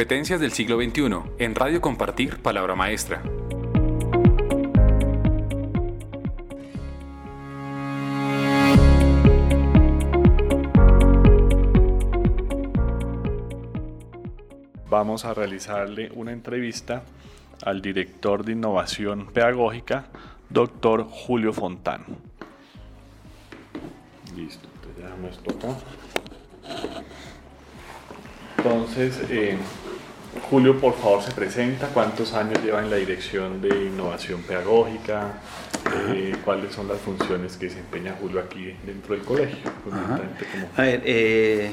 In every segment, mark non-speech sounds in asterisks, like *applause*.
competencias del siglo XXI en Radio Compartir Palabra Maestra. Vamos a realizarle una entrevista al director de innovación pedagógica, doctor Julio Fontán. Listo, entonces ya esto acá. Entonces, eh, Julio, por favor, se presenta. ¿Cuántos años lleva en la dirección de innovación pedagógica? Eh, ¿Cuáles son las funciones que desempeña Julio aquí dentro del colegio? A ver, eh,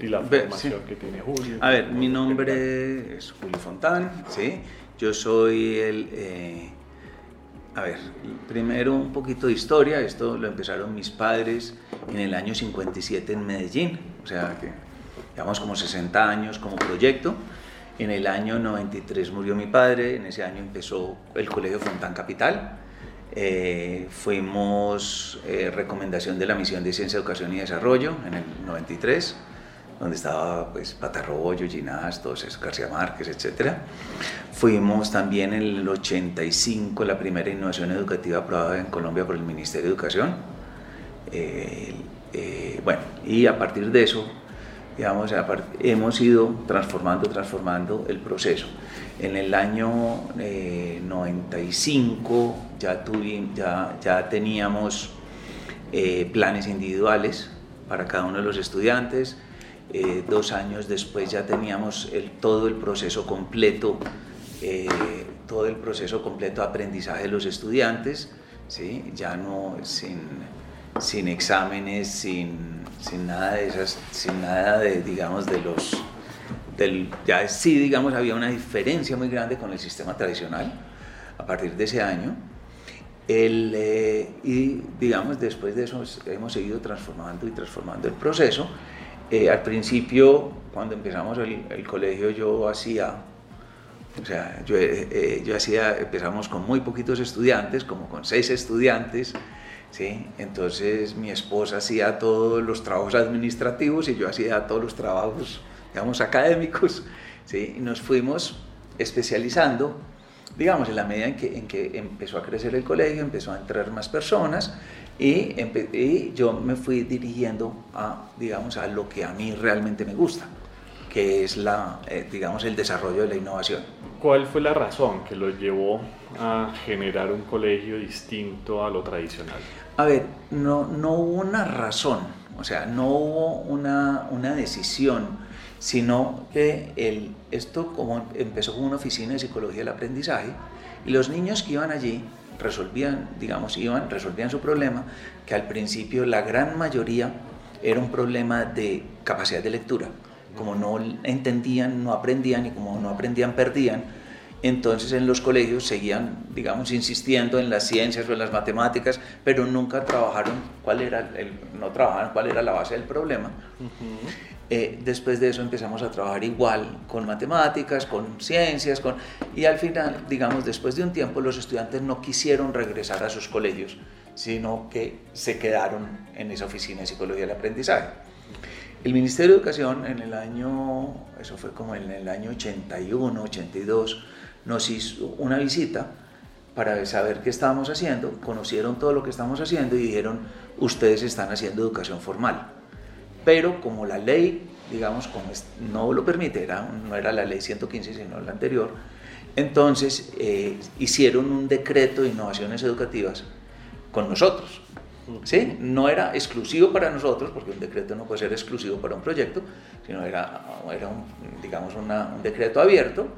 y la formación que tiene Julio. A ver, mi nombre es Julio Fontán, ¿sí? Yo soy el... a ver, primero un poquito de historia. Esto lo empezaron mis padres en el año 57 en Medellín. O sea que llevamos como 60 años como proyecto. En el año 93 murió mi padre, en ese año empezó el Colegio Fontán Capital. Eh, fuimos eh, recomendación de la misión de Ciencia, Educación y Desarrollo en el 93, donde estaba pues Patarroyo, Ginás, todos García Márquez, etc. Fuimos también en el 85 la primera innovación educativa aprobada en Colombia por el Ministerio de Educación. Eh, bueno, y a partir de eso digamos, hemos ido transformando, transformando el proceso. En el año 95 eh, ya, ya, ya teníamos eh, planes individuales para cada uno de los estudiantes. Eh, dos años después ya teníamos todo el proceso completo, todo el proceso completo de aprendizaje de los estudiantes, ¿sí? ya no sin, sin exámenes, sin sin nada de esas, sin nada de, digamos, de los, del, ya sí, digamos, había una diferencia muy grande con el sistema tradicional a partir de ese año. El, eh, y digamos, después de eso hemos seguido transformando y transformando el proceso. Eh, al principio, cuando empezamos el, el, colegio, yo hacía, o sea, yo, eh, yo hacía, empezamos con muy poquitos estudiantes, como con seis estudiantes, ¿sí? Entonces mi esposa hacía todos los trabajos administrativos y yo hacía todos los trabajos, digamos, académicos, ¿sí? Y nos fuimos especializando, digamos, en la medida en que, en que empezó a crecer el colegio, empezó a entrar más personas y, y yo me fui dirigiendo a, digamos, a lo que a mí realmente me gusta, que es la, eh, digamos, el desarrollo de la innovación. ¿Cuál fue la razón que lo llevó a generar un colegio distinto a lo tradicional? A ver, no, no hubo una razón, o sea, no hubo una, una decisión, sino que el, esto como empezó como una oficina de psicología del aprendizaje y los niños que iban allí resolvían, digamos, iban, resolvían su problema, que al principio la gran mayoría era un problema de capacidad de lectura. Como no entendían, no aprendían y como no aprendían, perdían entonces en los colegios seguían, digamos, insistiendo en las ciencias o en las matemáticas, pero nunca trabajaron cuál era, el, no trabajaron cuál era la base del problema. Eh, después de eso empezamos a trabajar igual con matemáticas, con ciencias, con, y al final, digamos, después de un tiempo los estudiantes no quisieron regresar a sus colegios, sino que se quedaron en esa oficina de psicología del aprendizaje. El Ministerio de Educación en el año, eso fue como en el año 81, 82, nos hizo una visita para saber qué estábamos haciendo, conocieron todo lo que estamos haciendo y dijeron, ustedes están haciendo educación formal. Pero como la ley, digamos, como no lo permite, no era la ley 115, sino la anterior, entonces eh, hicieron un decreto de innovaciones educativas con nosotros. ¿Sí? No era exclusivo para nosotros, porque un decreto no puede ser exclusivo para un proyecto, sino era, era un, digamos, un decreto abierto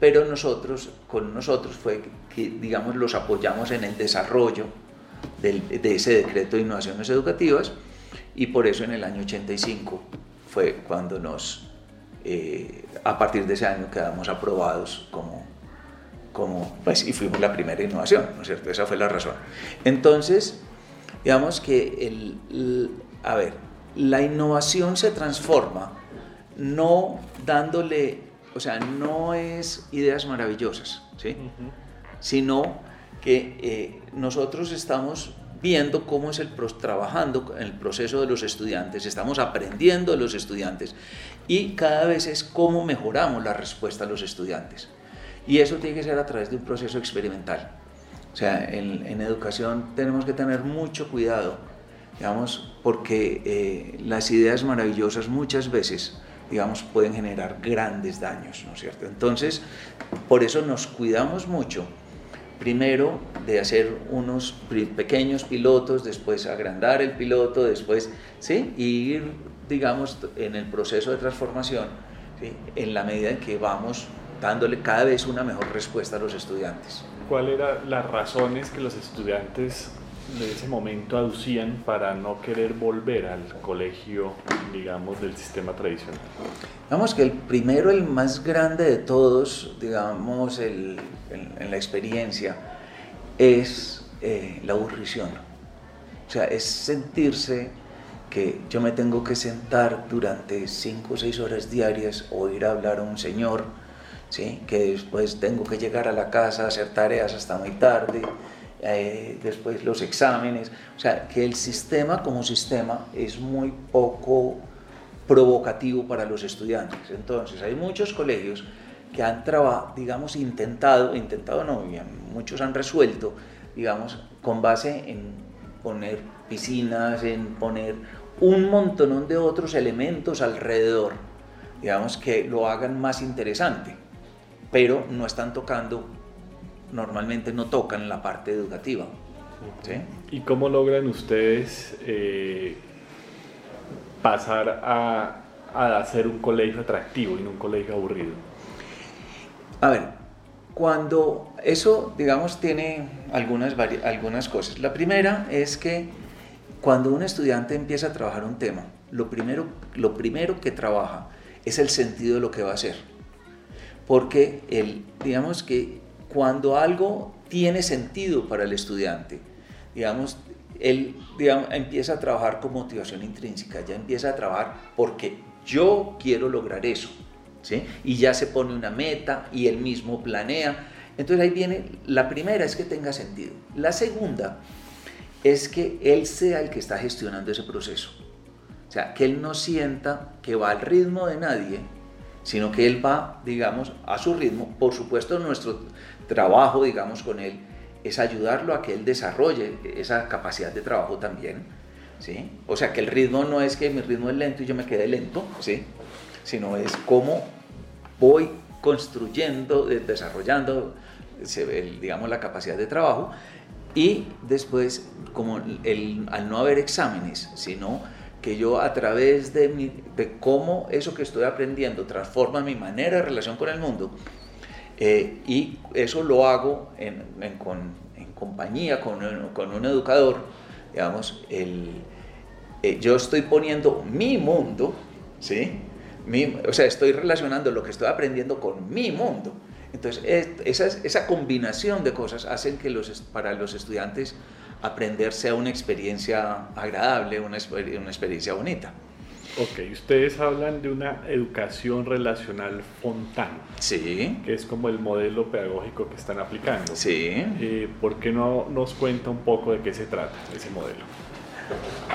pero nosotros, con nosotros fue que, digamos, los apoyamos en el desarrollo de ese decreto de innovaciones educativas y por eso en el año 85 fue cuando nos, eh, a partir de ese año quedamos aprobados como, como, pues, y fuimos la primera innovación, ¿no es cierto? Esa fue la razón. Entonces, digamos que, el, a ver, la innovación se transforma no dándole o sea, no es ideas maravillosas, ¿sí? sino que eh, nosotros estamos viendo cómo es el trabajando en el proceso de los estudiantes, estamos aprendiendo de los estudiantes y cada vez es cómo mejoramos la respuesta a los estudiantes. Y eso tiene que ser a través de un proceso experimental. O sea, en, en educación tenemos que tener mucho cuidado, digamos, porque eh, las ideas maravillosas muchas veces, digamos, pueden generar grandes daños, ¿no es cierto? Entonces, por eso nos cuidamos mucho primero de hacer unos pequeños pilotos, después agrandar el piloto, después, ¿sí? Y ir, digamos, en el proceso de transformación, ¿sí? en la medida en que vamos dándole cada vez una mejor respuesta a los estudiantes. ¿Cuáles eran las razones que los estudiantes de ese momento aducían para no querer volver al colegio, digamos, del sistema tradicional? Vamos que el primero, el más grande de todos, digamos, el, en, la experiencia, es eh, la aburrición. O sea, es sentirse que yo me tengo que sentar durante cinco o seis horas diarias o ir a hablar a un señor, ¿sí? que después tengo que llegar a la casa, hacer tareas hasta muy tarde, eh, después los exámenes. O sea, que el sistema como sistema es muy poco provocativo para los estudiantes. Entonces, hay muchos colegios que han trabajado, digamos, intentado, intentado no, muchos han resuelto, digamos, con base en poner piscinas, en poner un montón de otros elementos alrededor, digamos, que lo hagan más interesante, pero no están tocando, normalmente no tocan la parte educativa. ¿Y cómo logran ustedes eh, pasar a, a hacer un colegio atractivo y no un colegio aburrido? A ver, cuando eso, digamos, tiene algunas, algunas cosas. La primera es que cuando un estudiante empieza a trabajar un tema, lo primero, lo primero que trabaja es el sentido de lo que va a hacer. Porque el, digamos que cuando algo tiene sentido para el estudiante, digamos, él empieza a trabajar con motivación intrínseca, ya empieza a trabajar porque yo quiero lograr eso. Y ya se pone una meta y él mismo planea. Entonces ahí viene, la primera es que tenga sentido. La segunda es que él sea el que está gestionando ese proceso. O sea, que él no sienta que va al ritmo de nadie, sino que él va, digamos, a su ritmo. Por supuesto, nuestro trabajo, digamos, con él es ayudarlo a que él desarrolle esa capacidad de trabajo también. ¿sí? O sea, que el ritmo no es que mi ritmo es lento y yo me quede lento, ¿sí? sino es cómo voy construyendo, desarrollando, digamos, la capacidad de trabajo y después, como el, al no haber exámenes, sino que yo a través de, mi, de cómo eso que estoy aprendiendo transforma mi manera de relación con el mundo, eh, y eso lo hago en, compañía con, un educador, digamos, el, eh, yo estoy poniendo mi mundo, ¿sí? o sea, estoy relacionando lo que estoy aprendiendo con mi mundo. Entonces, esa, esa combinación de cosas hacen que los, para los estudiantes aprender sea una experiencia agradable, una, una experiencia bonita. Ok, ustedes hablan de una educación relacional Fontana. Sí. Que es como el modelo pedagógico que están aplicando. Sí. Eh, ¿Por qué no nos cuenta un poco de qué se trata ese modelo?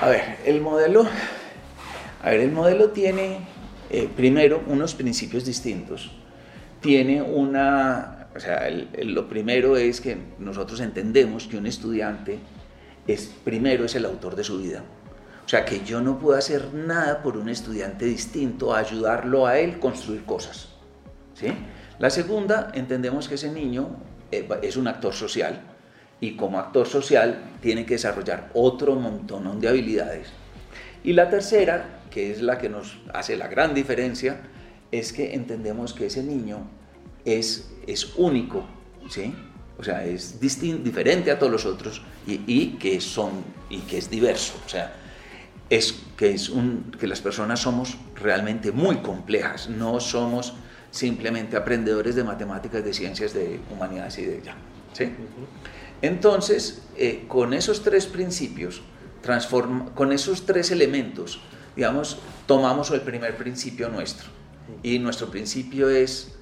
A ver, el modelo, a ver, el modelo tiene eh, primero, unos principios distintos. Tiene una, o sea, lo primero es que nosotros entendemos que un estudiante es, primero es el autor de su vida. O sea, que yo no puedo hacer nada por un estudiante distinto a ayudarlo a él construir cosas. ¿sí? La segunda, entendemos que ese niño eh, es un actor social y como actor social tiene que desarrollar otro montón de habilidades. Y la tercera que es la que nos hace la gran diferencia, es que entendemos que ese niño es, es único, ¿sí? O sea, es distinto, diferente a todos los otros y, que son y que es diverso, o sea, es que es un que las personas somos realmente muy complejas, no somos simplemente aprendedores de matemáticas, de ciencias, de humanidades y de ya, ¿sí? Entonces, eh, con esos tres principios, transforma, con esos tres elementos, digamos, tomamos el primer principio nuestro. Y nuestro principio es,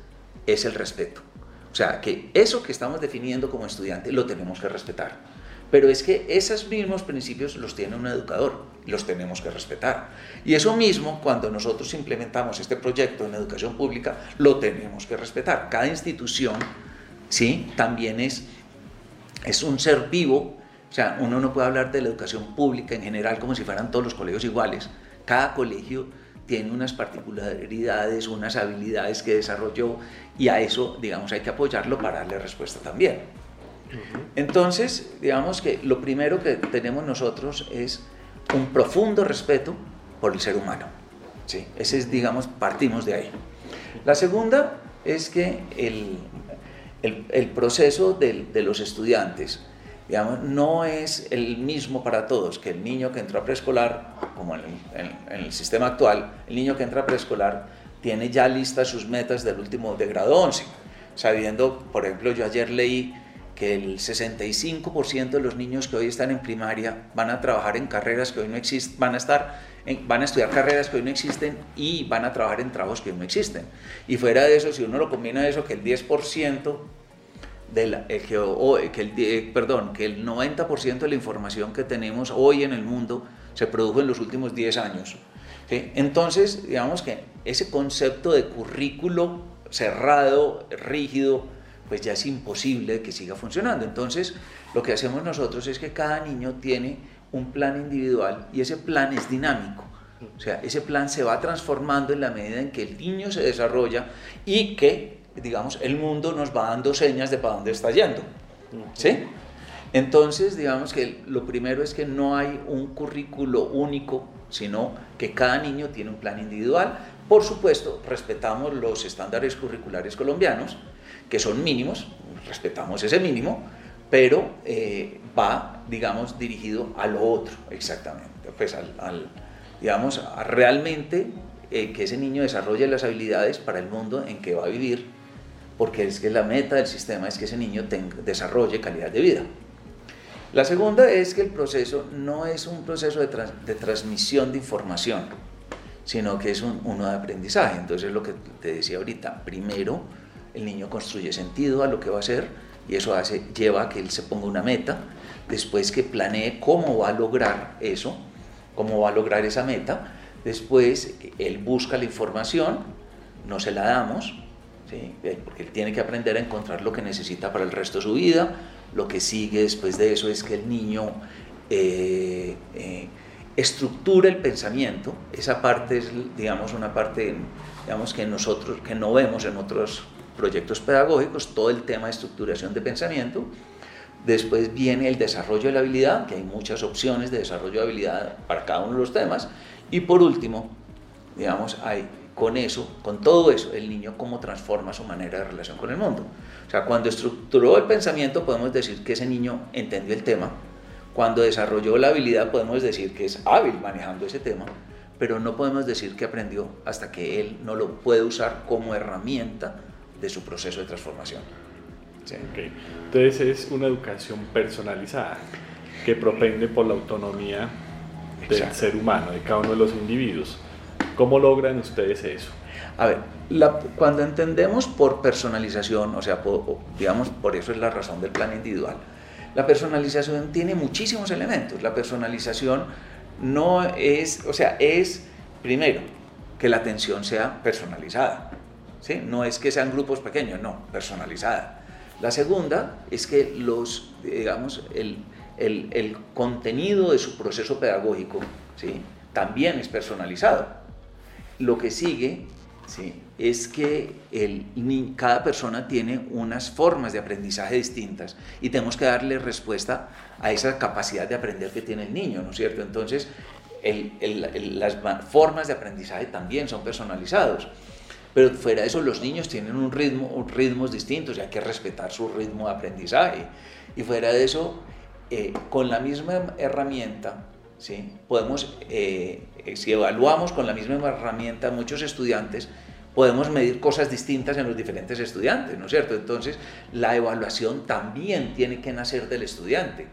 es el respeto. O sea, que eso que estamos definiendo como estudiante lo tenemos que respetar. Pero es que esos mismos principios los tiene un educador, los tenemos que respetar. Y eso mismo, cuando nosotros implementamos este proyecto en educación pública, lo tenemos que respetar. Cada institución, ¿sí? También es, es un ser vivo, o sea, uno no puede hablar de la educación pública en general como si fueran todos los colegios iguales. Cada colegio tiene unas particularidades, unas habilidades que desarrolló y a eso, digamos, hay que apoyarlo para darle respuesta también. Entonces, digamos que lo primero que tenemos nosotros es un profundo respeto por el ser humano. ¿sí? Ese es, digamos, partimos de ahí. La segunda es que el, el, proceso de, de los estudiantes, no es el mismo para todos, que el niño que entra a preescolar, como en el, sistema actual, el niño que entra a preescolar tiene ya listas sus metas del último de grado 11, sabiendo, por ejemplo, yo ayer leí que el 65% de los niños que hoy están en primaria van a trabajar en carreras que hoy no existen, van a estar van a estudiar carreras que hoy no existen y van a trabajar en trabajos que hoy no existen. Y fuera de eso, si uno lo combina eso, que el 10% que, el, perdón, que el 90% de la información que tenemos hoy en el mundo se produjo en los últimos 10 años. Entonces, digamos que ese concepto de currículo cerrado, rígido, pues ya es imposible que siga funcionando. Entonces, lo que hacemos nosotros es que cada niño tiene un plan individual y ese plan es dinámico. O sea, ese plan se va transformando en la medida en que el niño se desarrolla y que digamos, el mundo nos va dando señas de para dónde está yendo. ¿Sí? Entonces, digamos que lo primero es que no hay un currículo único, sino que cada niño tiene un plan individual. Por supuesto, respetamos los estándares curriculares colombianos, que son mínimos, respetamos ese mínimo, pero eh, va, digamos, dirigido a lo otro, exactamente. Pues al, digamos, a realmente eh, que ese niño desarrolle las habilidades para el mundo en que va a vivir porque es que la meta del sistema es que ese niño desarrolle calidad de vida. La segunda es que el proceso no es un proceso de, transmisión de información, sino que es un, uno de aprendizaje. Entonces, lo que te decía ahorita, primero el niño construye sentido a lo que va a hacer y eso hace, lleva a que él se ponga una meta, después que planee cómo va a lograr eso, cómo va a lograr esa meta, después él busca la información, no se la damos, porque él tiene que aprender a encontrar lo que necesita para el resto de su vida. Lo que sigue después de eso es que el niño eh, eh, estructura el pensamiento. Esa parte es, digamos, una parte digamos, que nosotros que no vemos en otros proyectos pedagógicos, todo el tema de estructuración de pensamiento. Después viene el desarrollo de la habilidad, que hay muchas opciones de desarrollo de habilidad para cada uno de los temas. Y por último, digamos, hay con eso, con todo eso, el niño cómo transforma su manera de relación con el mundo. O sea, cuando estructuró el pensamiento podemos decir que ese niño entendió el tema. Cuando desarrolló la habilidad podemos decir que es hábil manejando ese tema, pero no podemos decir que aprendió hasta que él no lo puede usar como herramienta de su proceso de transformación. Entonces es una educación personalizada que propende por la autonomía del ser humano, de cada uno de los individuos. ¿Cómo logran ustedes eso? A ver, cuando entendemos por personalización, o sea, digamos, por eso es la razón del plan individual, la personalización tiene muchísimos elementos. La personalización no es, o sea, es, primero, que la atención sea personalizada. ¿sí? No es que sean grupos pequeños, no, personalizada. La segunda es que los, digamos, el, el, el contenido de su proceso pedagógico ¿sí? también es personalizado. Lo que sigue ¿sí? es que cada persona tiene unas formas de aprendizaje distintas y tenemos que darle respuesta a esa capacidad de aprender que tiene el niño, ¿no es cierto? Entonces, las formas de aprendizaje también son personalizados. Pero fuera de eso, los niños tienen un ritmo, ritmos distintos y hay que respetar su ritmo de aprendizaje. Y fuera de eso, eh, con la misma herramienta, ¿sí? podemos eh, si evaluamos con la misma herramienta muchos estudiantes, podemos medir cosas distintas en los diferentes estudiantes, ¿no es cierto? Entonces, la evaluación también tiene que nacer del estudiante,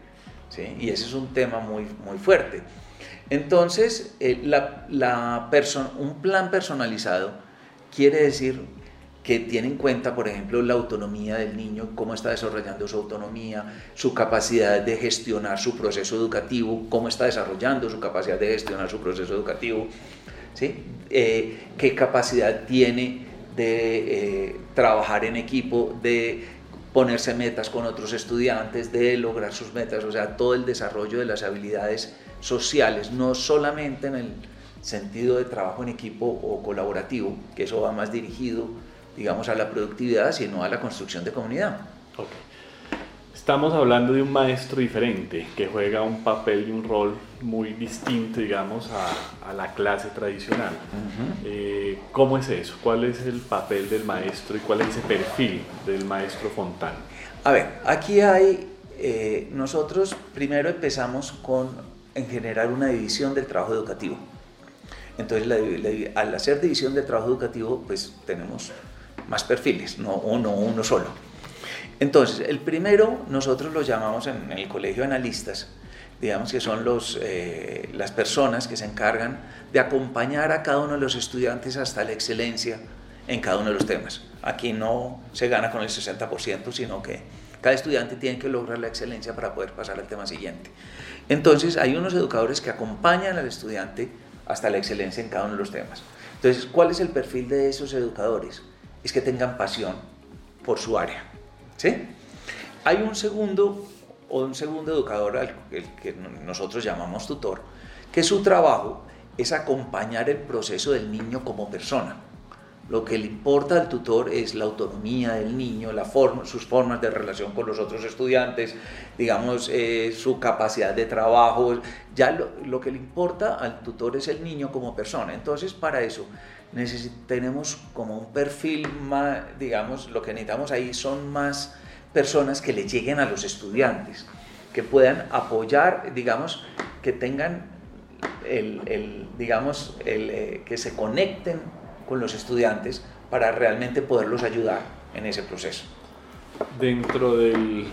¿sí? Y ese es un tema muy, muy fuerte. Entonces, eh, un plan personalizado quiere decir que tiene en cuenta, por ejemplo, la autonomía del niño, cómo está desarrollando su autonomía, su capacidad de gestionar su proceso educativo, cómo está desarrollando su capacidad de gestionar su proceso educativo, ¿sí? Eh, qué capacidad tiene de eh, trabajar en equipo, de ponerse metas con otros estudiantes, de lograr sus metas, o sea, todo el desarrollo de las habilidades sociales, no solamente en el sentido de trabajo en equipo o colaborativo, que eso va más dirigido digamos, a la productividad, sino a la construcción de comunidad. Estamos hablando de un maestro diferente, que juega un papel y un rol muy distinto, digamos, a, la clase tradicional. Eh, ¿Cómo es eso? ¿Cuál es el papel del maestro y cuál es ese perfil del maestro Fontán? A ver, aquí hay, eh, nosotros primero empezamos con, en generar una división del trabajo educativo. Entonces, al hacer división del trabajo educativo, pues tenemos más perfiles, no uno, solo. Entonces, el primero nosotros lo llamamos en el colegio analistas, digamos que son los, eh, las personas que se encargan de acompañar a cada uno de los estudiantes hasta la excelencia en cada uno de los temas. Aquí no se gana con el 60%, sino que cada estudiante tiene que lograr la excelencia para poder pasar al tema siguiente. Entonces, hay unos educadores que acompañan al estudiante hasta la excelencia en cada uno de los temas. Entonces, ¿cuál es el perfil de esos educadores? Es que tengan pasión por su área. ¿sí? Hay un segundo o un segundo educador, el que nosotros llamamos tutor, que su trabajo es acompañar el proceso del niño como persona. Lo que le importa al tutor es la autonomía del niño, sus formas de relación con los otros estudiantes, digamos, eh, su capacidad de trabajo. Ya lo, que le importa al tutor es el niño como persona. Entonces, para eso tenemos como un perfil más, digamos, lo que necesitamos ahí son más personas que le lleguen a los estudiantes, que puedan apoyar, digamos, que tengan el, digamos, el, eh, que se conecten con los estudiantes para realmente poderlos ayudar en ese proceso. Dentro del,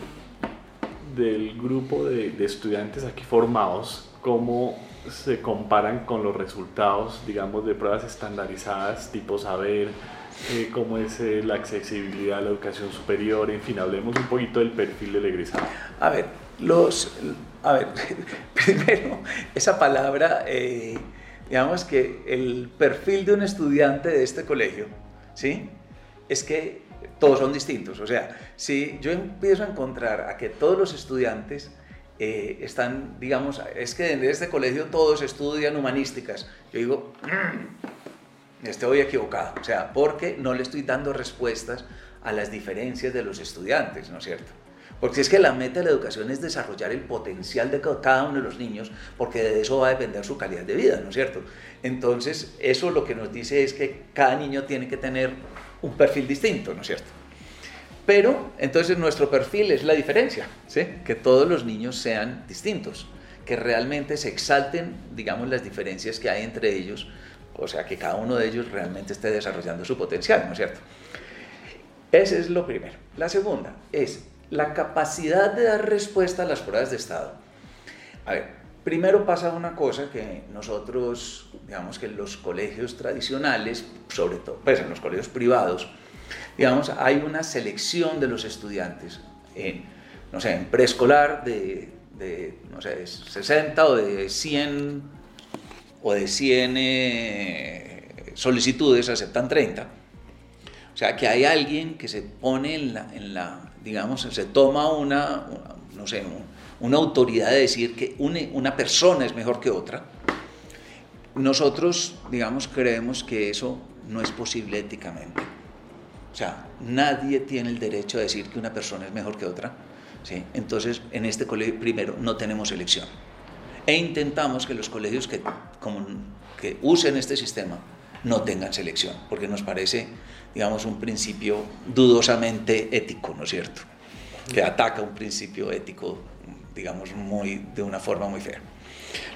del grupo de, de estudiantes aquí formados, ¿cómo se comparan con los resultados, digamos, de pruebas estandarizadas, tipo saber eh, cómo es eh, la accesibilidad a la educación superior, en fin, hablemos un poquito del perfil del egresado. A ver, los, a ver, *laughs* primero, esa palabra, eh, digamos que el perfil de un estudiante de este colegio, ¿sí? Es que todos son distintos, o sea, si yo empiezo a encontrar a que todos los estudiantes eh, están, digamos, es que en este colegio todos estudian humanísticas. Yo digo, mm, estoy equivocado, o sea, porque no le estoy dando respuestas a las diferencias de los estudiantes, ¿no es cierto? Porque es que la meta de la educación es desarrollar el potencial de cada uno de los niños, porque de eso va a depender su calidad de vida, ¿no es cierto? Entonces, eso lo que nos dice es que cada niño tiene que tener un perfil distinto, ¿no es cierto? Pero entonces nuestro perfil es la diferencia, ¿sí? que todos los niños sean distintos, que realmente se exalten, digamos, las diferencias que hay entre ellos, o sea, que cada uno de ellos realmente esté desarrollando su potencial, ¿no es cierto? Ese es lo primero. La segunda es la capacidad de dar respuesta a las pruebas de estado. A ver, primero pasa una cosa que nosotros, digamos que en los colegios tradicionales, sobre todo, pues en los colegios privados, digamos, hay una selección de los estudiantes en, no sé, en preescolar de, no sé, 60 o de 100 o de 100 eh, solicitudes aceptan 30. O sea, que hay alguien que se pone en la, en la digamos, se toma una, no sé, una autoridad de decir que una, una persona es mejor que otra. Nosotros, digamos, creemos que eso no es posible éticamente. O sea, nadie tiene el derecho a decir que una persona es mejor que otra. ¿sí? Entonces, en este colegio, primero, no tenemos elección. E intentamos que los colegios que, que usen este sistema no tengan selección, porque nos parece, digamos, un principio dudosamente ético, ¿no es cierto? Que ataca un principio ético, digamos, muy, de una forma muy fea.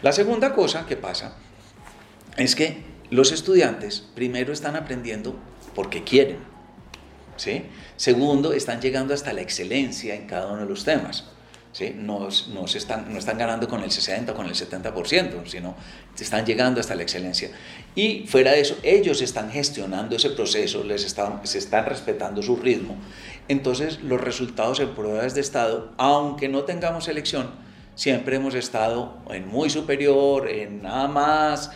La segunda cosa que pasa es que los estudiantes primero están aprendiendo porque quieren ¿sí? Segundo, están llegando hasta la excelencia en cada uno de los temas. ¿sí? no, no, se están, no están ganando con el 60 o con el 70%, sino están llegando hasta la excelencia. Y fuera de eso, ellos están gestionando ese proceso, les están, se están respetando su ritmo. Entonces, los resultados en pruebas de estado, aunque no tengamos selección, siempre hemos estado en muy superior, en nada más,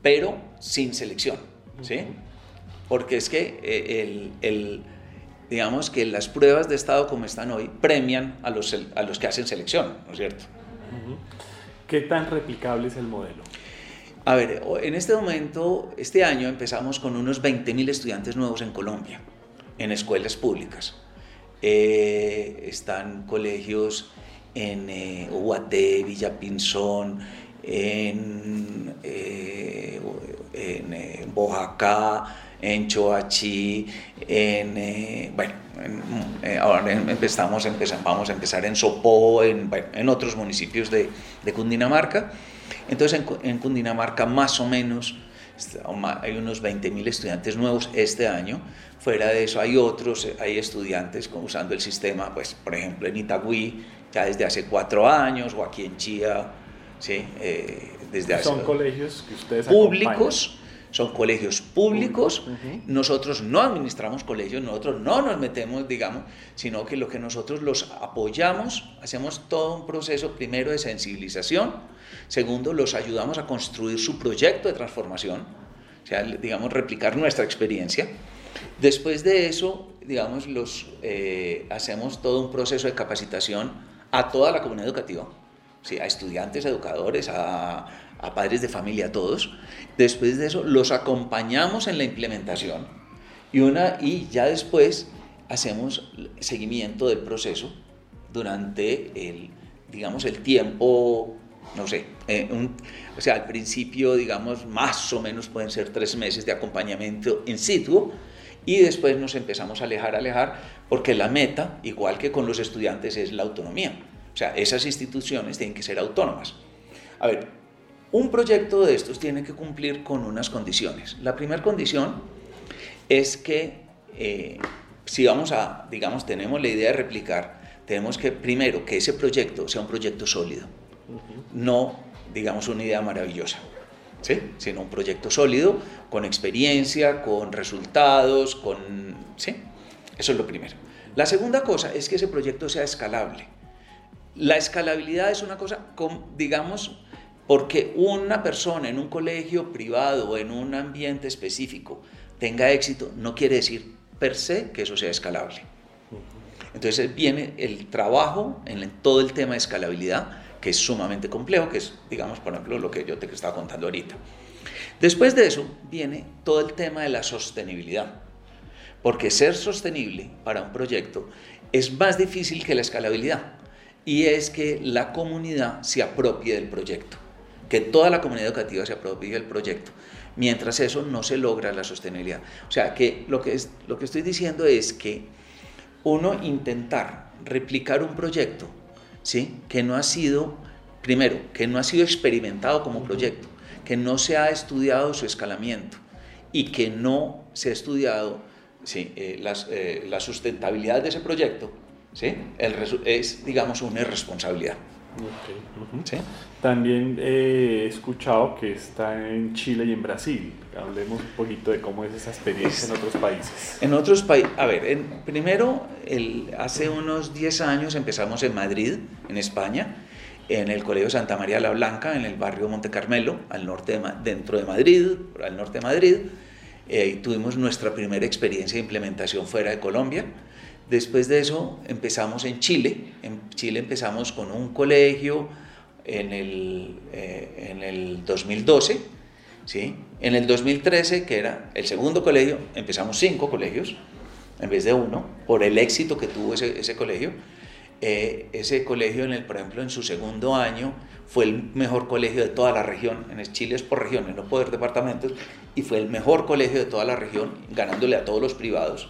pero sin selección. ¿sí? Porque es que eh, el, el digamos que las pruebas de estado como están hoy premian a los, a los que hacen selección, ¿no es cierto? ¿Qué tan replicable es el modelo? A ver, en este momento, este año empezamos con unos 20.000 estudiantes nuevos en Colombia, en escuelas públicas. Eh, están colegios en eh, Ubaté, Villapinzón, en, eh, en eh, Bojacá, en Choachí, en, eh, bueno, eh, ahora empezamos, empezamos, vamos a empezar en Sopó, en, en otros municipios de, de Cundinamarca. Entonces en, en, Cundinamarca más o menos hay unos 20.000 estudiantes nuevos este año. Fuera de eso hay otros, hay estudiantes usando el sistema, pues por ejemplo en Itagüí ya desde hace cuatro años o aquí en Chía, ¿sí? Eh, desde hace... Son colegios que ustedes Públicos. Acompañan son colegios públicos, nosotros no administramos colegios, nosotros no nos metemos, digamos, sino que lo que nosotros los apoyamos, hacemos todo un proceso primero de sensibilización, segundo, los ayudamos a construir su proyecto de transformación, o sea, digamos, replicar nuestra experiencia. Después de eso, digamos, los, eh, hacemos todo un proceso de capacitación a toda la comunidad educativa, ¿sí? a estudiantes, a educadores, a, a padres de familia, a todos. Después de eso, los acompañamos en la implementación y, una, y ya después hacemos seguimiento del proceso durante el, digamos, el tiempo, no sé, eh, un, o sea, al principio, digamos, más o menos pueden ser tres meses de acompañamiento in situ y después nos empezamos a alejar, alejar, porque la meta, igual que con los estudiantes, es la autonomía. O sea, esas instituciones tienen que ser autónomas. A ver, un proyecto de estos tiene que cumplir con unas condiciones. La primera condición es que eh, si vamos a, digamos, tenemos la idea de replicar, tenemos que primero que ese proyecto sea un proyecto sólido, uh -huh. no, digamos, una idea maravillosa, ¿sí? sino un proyecto sólido, con experiencia, con resultados, con... ¿sí? Eso es lo primero. La segunda cosa es que ese proyecto sea escalable. La escalabilidad es una cosa, digamos, porque una persona en un colegio privado o en un ambiente específico tenga éxito, no quiere decir per se que eso sea escalable. Entonces viene el trabajo en todo el tema de escalabilidad, que es sumamente complejo, que es, digamos, por ejemplo, lo que yo te estaba contando ahorita. Después de eso viene todo el tema de la sostenibilidad, porque ser sostenible para un proyecto es más difícil que la escalabilidad, y es que la comunidad se apropie del proyecto que toda la comunidad educativa se apropie del proyecto. Mientras eso no se logra la sostenibilidad. O sea, que lo que, es, lo que estoy diciendo es que uno intentar replicar un proyecto, ¿sí? Que no ha sido, primero, que no ha sido experimentado como proyecto, que no se ha estudiado su escalamiento y que no se ha estudiado ¿sí? eh, las, eh, la sustentabilidad de ese proyecto, ¿sí? El, es, digamos, una irresponsabilidad. Okay. Uh -huh. ¿Sí? También eh, he escuchado que está en Chile y en Brasil. Hablemos un poquito de cómo es esa experiencia en otros países. En otros países, a ver, en, primero, el, hace unos 10 años empezamos en Madrid, en España, en el Colegio Santa María la Blanca, en el barrio Monte Carmelo, al norte de, dentro de Madrid, al norte de Madrid. Eh, tuvimos nuestra primera experiencia de implementación fuera de Colombia. Después de eso empezamos en Chile. En Chile empezamos con un colegio en el, eh, en el 2012. ¿sí? En el 2013, que era el segundo colegio, empezamos cinco colegios en vez de uno, por el éxito que tuvo ese, ese colegio. Eh, ese colegio, en el, por ejemplo, en su segundo año, fue el mejor colegio de toda la región. En Chile es por regiones, no por departamentos, y fue el mejor colegio de toda la región, ganándole a todos los privados.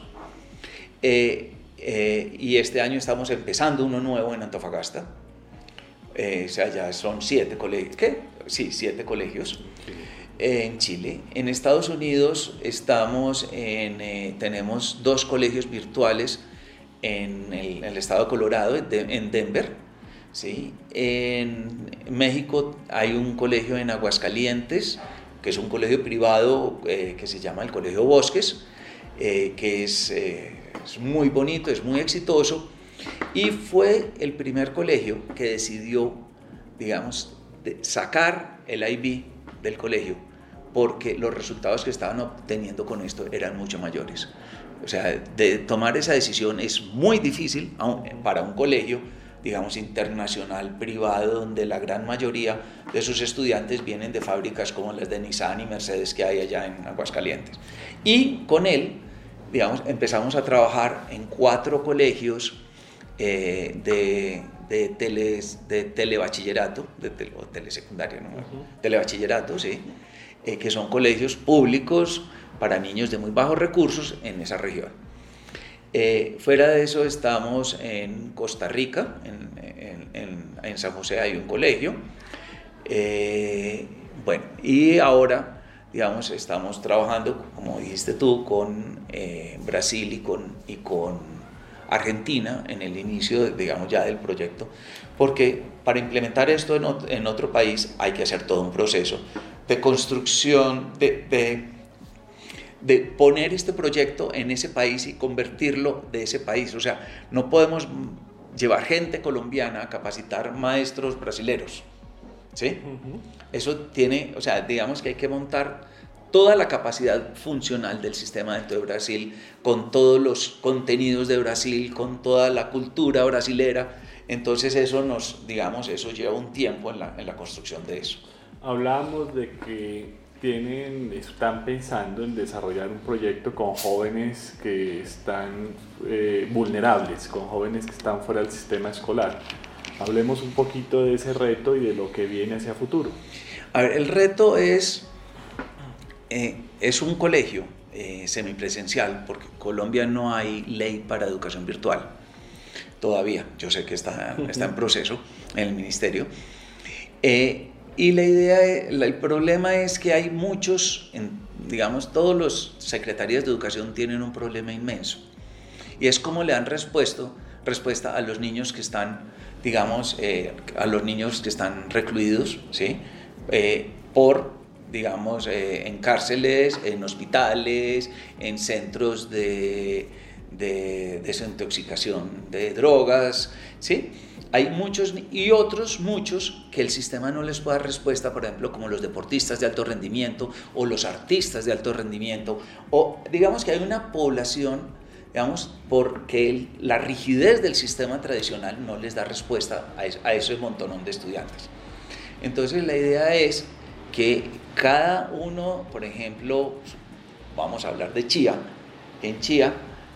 Eh, eh, y este año estamos empezando uno nuevo en Antofagasta. Eh, o sea, ya son siete colegios. ¿Qué? Sí, siete colegios eh, en Chile. En Estados Unidos estamos en, tenemos dos colegios virtuales en el, en el estado de Colorado, en Denver, ¿sí? En México hay un colegio en Aguascalientes, que es un colegio privado eh, que se llama el Colegio Bosques, eh, que es, eh, es, muy bonito, es muy exitoso, y fue el primer colegio que decidió, digamos, sacar el IB del colegio, porque los resultados que estaban obteniendo con esto eran mucho mayores. O sea, de tomar esa decisión es muy difícil para un colegio, digamos, internacional, privado, donde la gran mayoría de sus estudiantes vienen de fábricas como las de Nissan y Mercedes que hay allá en Aguascalientes. Y con él, digamos, empezamos a trabajar en cuatro colegios eh, de, de, teles, de telebachillerato, de o telesecundaria, ¿no? Telebachillerato, sí, eh, que son colegios públicos para niños de muy bajos recursos en esa región. Eh, fuera de eso estamos en Costa Rica, en, San José hay un colegio. Eh, bueno, y ahora, digamos, estamos trabajando, como dijiste tú, con eh, Brasil y con, y con Argentina en el inicio, digamos, ya del proyecto, porque para implementar esto en, otro país hay que hacer todo un proceso de construcción, de de poner este proyecto en ese país y convertirlo de ese país. O sea, no podemos llevar gente colombiana a capacitar maestros brasileros. ¿Sí? Eso tiene, o sea, digamos que hay que montar toda la capacidad funcional del sistema dentro de Brasil, con todos los contenidos de Brasil, con toda la cultura brasilera. Entonces eso nos, digamos, eso lleva un tiempo en la, en la construcción de eso. Hablamos de que tienen, están pensando en desarrollar un proyecto con jóvenes que están eh, vulnerables, con jóvenes que están fuera del sistema escolar. Hablemos un poquito de ese reto y de lo que viene hacia futuro. A ver, el reto es, eh, es un colegio eh, semipresencial, porque en Colombia no hay ley para educación virtual todavía. Yo sé que está, está en *laughs* proceso en el ministerio. Eh, y la idea, el problema es que hay muchos, digamos, todos los secretarías de educación tienen un problema inmenso. Y es como le dan respuesta, respuesta a los niños que están, digamos, eh, a los niños que están recluidos, ¿sí? Eh, por, digamos, eh, en cárceles, en hospitales, en centros de, de desintoxicación de drogas, ¿sí? Hay muchos y otros muchos que el sistema no les puede dar respuesta, por ejemplo, como los deportistas de alto rendimiento o los artistas de alto rendimiento, o digamos que hay una población, digamos, porque la rigidez del sistema tradicional no les da respuesta a, a ese montonón de estudiantes. Entonces la idea es que cada uno, por ejemplo, vamos a hablar de Chía, en Chía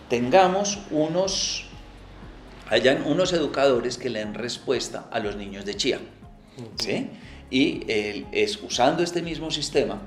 tengamos unos hayan unos educadores que le den respuesta a los niños de Chía. ¿sí? Y es usando este mismo sistema,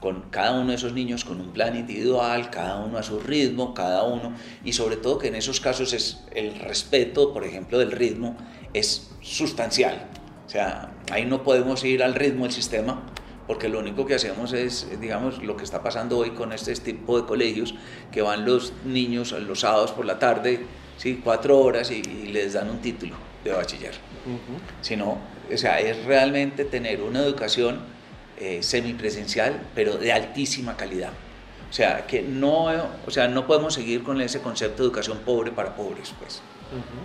con cada uno de esos niños con un plan individual, cada uno a su ritmo, cada uno, y sobre todo que en esos casos es el respeto, por ejemplo, del ritmo es sustancial. O sea, ahí no podemos ir al ritmo del sistema, porque lo único que hacemos es, digamos, lo que está pasando hoy con este tipo de colegios, que van los niños los sábados por la tarde ¿sí? cuatro horas y, les dan un título de bachiller. Sino, o sea, es realmente tener una educación eh, semipresencial, pero de altísima calidad. O sea, que no, o sea, no podemos seguir con ese concepto de educación pobre para pobres, pues.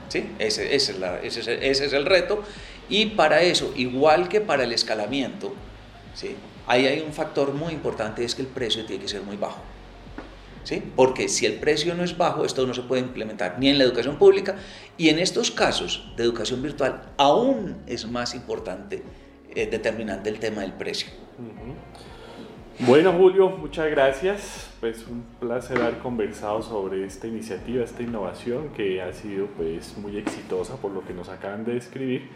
¿Sí? Ese, ese, es la, ese, ese, es el reto. Y para eso, igual que para el escalamiento, ¿sí? ahí hay un factor muy importante, es que el precio tiene que ser muy bajo. ¿sí? Porque si el precio no es bajo, esto no se puede implementar ni en la educación pública y en estos casos de educación virtual aún es más importante, eh, determinante el tema del precio. Bueno, Julio, muchas gracias. Pues un placer haber conversado sobre esta iniciativa, esta innovación que ha sido pues muy exitosa por lo que nos acaban de describir.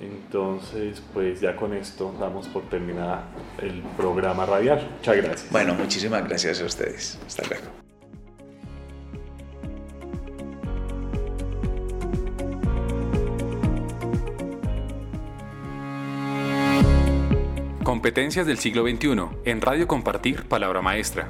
Entonces, pues ya con esto damos por terminada el programa radial. Muchas gracias. Bueno, muchísimas gracias a ustedes. Hasta luego. Competencias del siglo XXI en Radio Compartir Palabra Maestra.